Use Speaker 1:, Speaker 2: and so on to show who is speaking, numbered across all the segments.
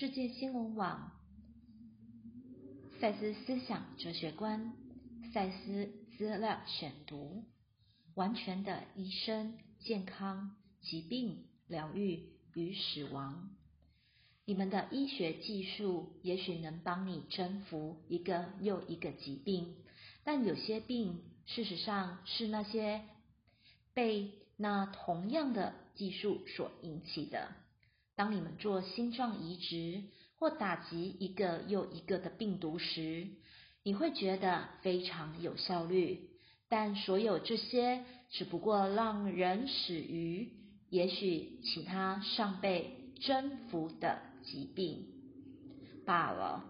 Speaker 1: 世界新闻网、赛斯思想哲学观、赛斯资料选读、完全的医生、健康、疾病、疗愈与死亡。你们的医学技术也许能帮你征服一个又一个疾病，但有些病事实上是那些被那同样的技术所引起的。当你们做心脏移植或打击一个又一个的病毒时，你会觉得非常有效率。但所有这些只不过让人死于也许其他尚被征服的疾病罢了。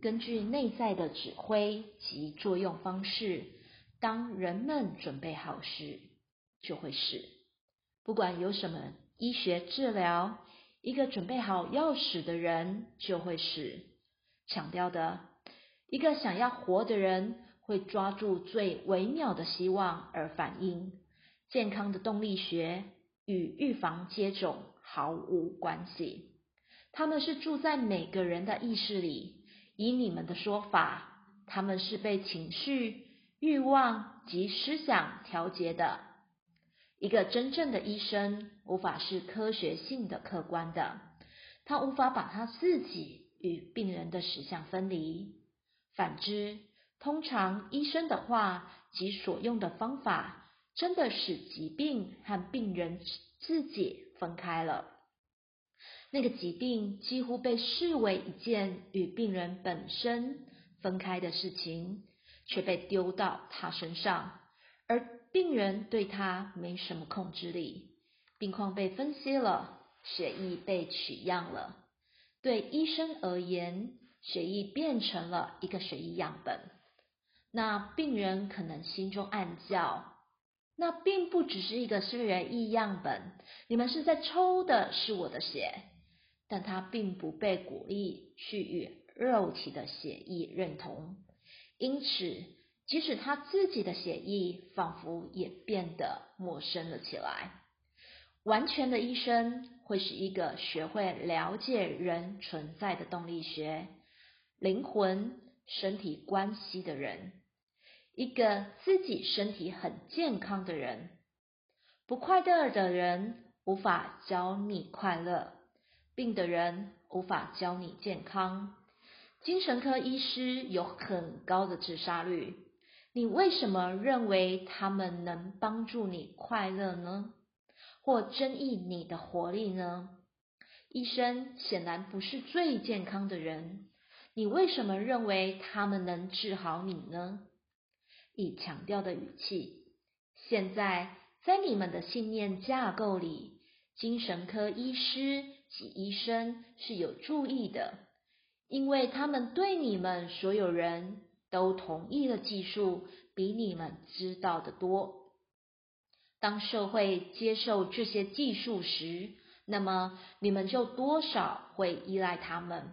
Speaker 1: 根据内在的指挥及作用方式，当人们准备好时，就会死。不管有什么医学治疗。一个准备好要死的人就会死。强调的，一个想要活的人会抓住最微妙的希望而反应。健康的动力学与预防接种毫无关系。他们是住在每个人的意识里。以你们的说法，他们是被情绪、欲望及思想调节的。一个真正的医生无法是科学性的、客观的，他无法把他自己与病人的实相分离。反之，通常医生的话及所用的方法，真的使疾病和病人自己分开了。那个疾病几乎被视为一件与病人本身分开的事情，却被丢到他身上，而。病人对他没什么控制力，病况被分析了，血液被取样了。对医生而言，血液变成了一个血液样本。那病人可能心中暗叫：那并不只是一个血液样本，你们是在抽的是我的血。但他并不被鼓励去与肉体的血液认同，因此。即使他自己的血液仿佛也变得陌生了起来。完全的医生会是一个学会了解人存在的动力学、灵魂、身体关系的人，一个自己身体很健康的人。不快乐的人无法教你快乐，病的人无法教你健康。精神科医师有很高的自杀率。你为什么认为他们能帮助你快乐呢？或增益你的活力呢？医生显然不是最健康的人，你为什么认为他们能治好你呢？以强调的语气。现在在你们的信念架构里，精神科医师及医生是有注意的，因为他们对你们所有人。都同意了，技术比你们知道的多。当社会接受这些技术时，那么你们就多少会依赖他们。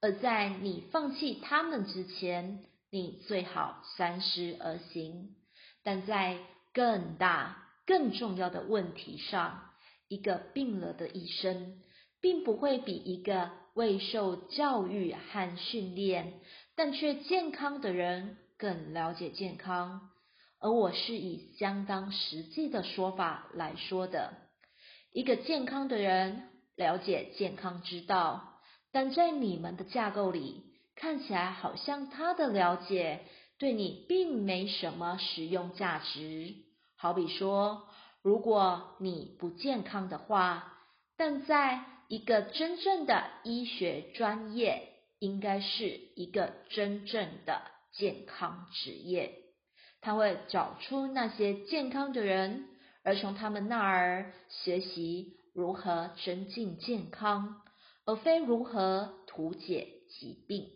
Speaker 1: 而在你放弃他们之前，你最好三思而行。但在更大、更重要的问题上，一个病了的医生，并不会比一个未受教育和训练。但却健康的人更了解健康，而我是以相当实际的说法来说的。一个健康的人了解健康之道，但在你们的架构里，看起来好像他的了解对你并没什么实用价值。好比说，如果你不健康的话，但在一个真正的医学专业。应该是一个真正的健康职业，他会找出那些健康的人，而从他们那儿学习如何增进健康，而非如何图解疾病。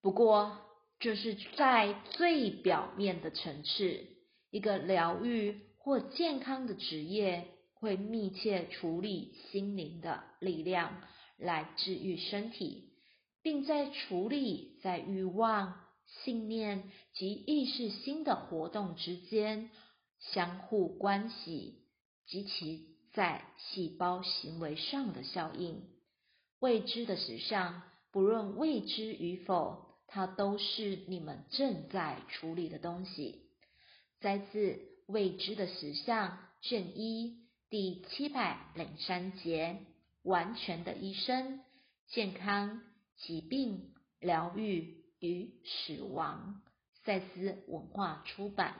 Speaker 1: 不过，这是在最表面的层次，一个疗愈或健康的职业会密切处理心灵的力量。来治愈身体，并在处理在欲望、信念及意识心的活动之间相互关系及其在细胞行为上的效应。未知的实相，不论未知与否，它都是你们正在处理的东西。摘自《未知的实相》卷一第七百零三节：完全的一生，健康、疾病、疗愈与死亡。赛斯文化出版。